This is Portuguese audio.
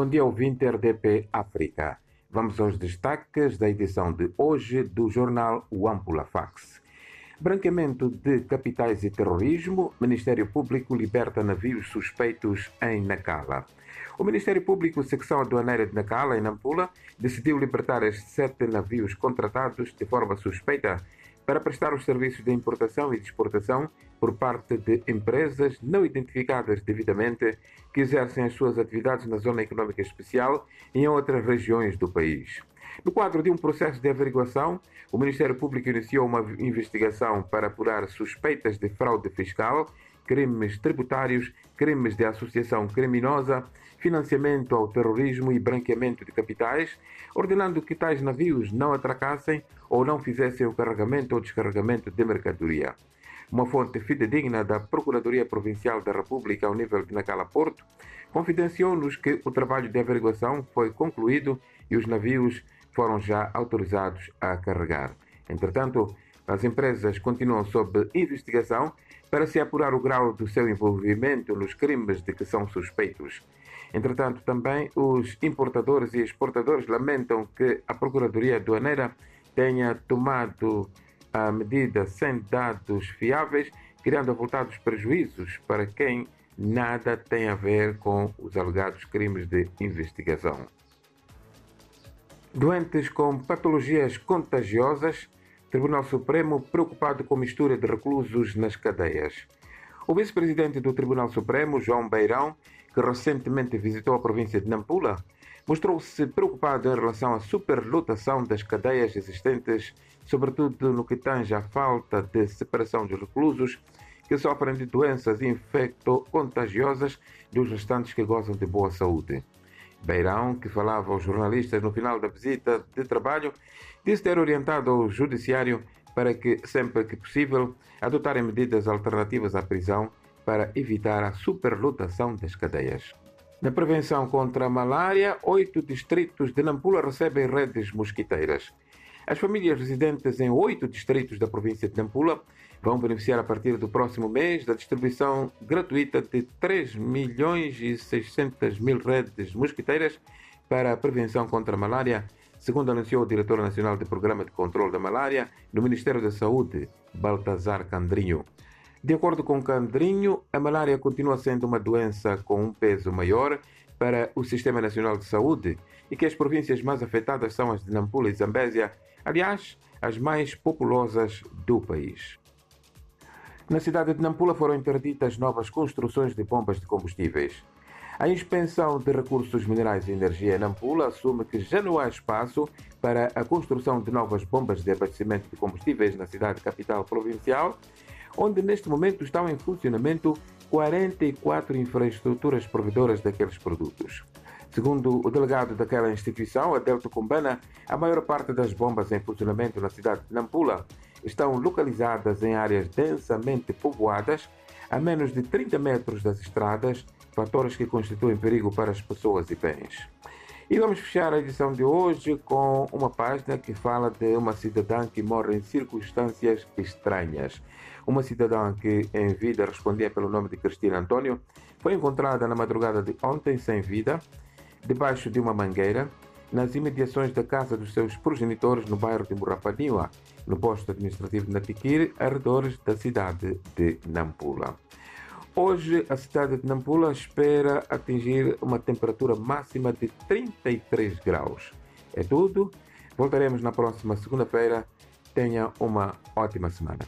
Bom dia, ouvinte RDP África. Vamos aos destaques da edição de hoje do jornal Wampula Fax. Branqueamento de capitais e terrorismo. Ministério Público liberta navios suspeitos em Nacala. O Ministério Público, secção aduaneira de Nacala, em Nampula, decidiu libertar estes sete navios contratados de forma suspeita para prestar os serviços de importação e de exportação por parte de empresas não identificadas devidamente que exercem as suas atividades na Zona Econômica Especial e em outras regiões do país. No quadro de um processo de averiguação, o Ministério Público iniciou uma investigação para apurar suspeitas de fraude fiscal, crimes tributários, crimes de associação criminosa, financiamento ao terrorismo e branqueamento de capitais, ordenando que tais navios não atracassem ou não fizessem o carregamento ou descarregamento de mercadoria. Uma fonte fidedigna da Procuradoria Provincial da República ao nível de Nacala Porto confidenciou-nos que o trabalho de averiguação foi concluído e os navios foram já autorizados a carregar. Entretanto, as empresas continuam sob investigação para se apurar o grau do seu envolvimento nos crimes de que são suspeitos. Entretanto, também os importadores e exportadores lamentam que a Procuradoria Aduaneira tenha tomado a medida sem dados fiáveis, criando avultados prejuízos para quem nada tem a ver com os alegados crimes de investigação. Doentes com patologias contagiosas, Tribunal Supremo preocupado com mistura de reclusos nas cadeias. O vice-presidente do Tribunal Supremo, João Beirão, que recentemente visitou a província de Nampula, mostrou-se preocupado em relação à superlotação das cadeias existentes, sobretudo no que tange à falta de separação dos reclusos que sofrem de doenças infecto-contagiosas dos restantes que gozam de boa saúde. Beirão, que falava aos jornalistas no final da visita de trabalho, disse ter orientado ao Judiciário para que, sempre que possível, adotarem medidas alternativas à prisão para evitar a superlotação das cadeias. Na prevenção contra a malária, oito distritos de Nampula recebem redes mosquiteiras. As famílias residentes em oito distritos da província de Nampula vão beneficiar a partir do próximo mês da distribuição gratuita de 3 milhões e 600 mil redes mosquiteiras para a prevenção contra a malária, segundo anunciou o diretor nacional do Programa de Controlo da Malária no Ministério da Saúde, Baltazar Candrinho. De acordo com Candrinho, a malária continua sendo uma doença com um peso maior para o Sistema Nacional de Saúde e que as províncias mais afetadas são as de Nampula e Zambésia, aliás, as mais populosas do país. Na cidade de Nampula foram interditas novas construções de bombas de combustíveis. A Inspeção de Recursos Minerais e Energia em Nampula assume que já não há espaço para a construção de novas bombas de abastecimento de combustíveis na cidade capital provincial onde neste momento estão em funcionamento 44 infraestruturas provedoras daqueles produtos. Segundo o delegado daquela instituição, Adelto Cumbana, a maior parte das bombas em funcionamento na cidade de Nampula estão localizadas em áreas densamente povoadas, a menos de 30 metros das estradas, fatores que constituem perigo para as pessoas e bens. E vamos fechar a edição de hoje com uma página que fala de uma cidadã que morre em circunstâncias estranhas. Uma cidadã que em vida respondia pelo nome de Cristina Antônio foi encontrada na madrugada de ontem sem vida, debaixo de uma mangueira, nas imediações da casa dos seus progenitores no bairro de Murrapaniwa, no posto administrativo de Natiquiri, arredores da cidade de Nampula. Hoje, a cidade de Nampula espera atingir uma temperatura máxima de 33 graus. É tudo. Voltaremos na próxima segunda-feira. Tenha uma ótima semana.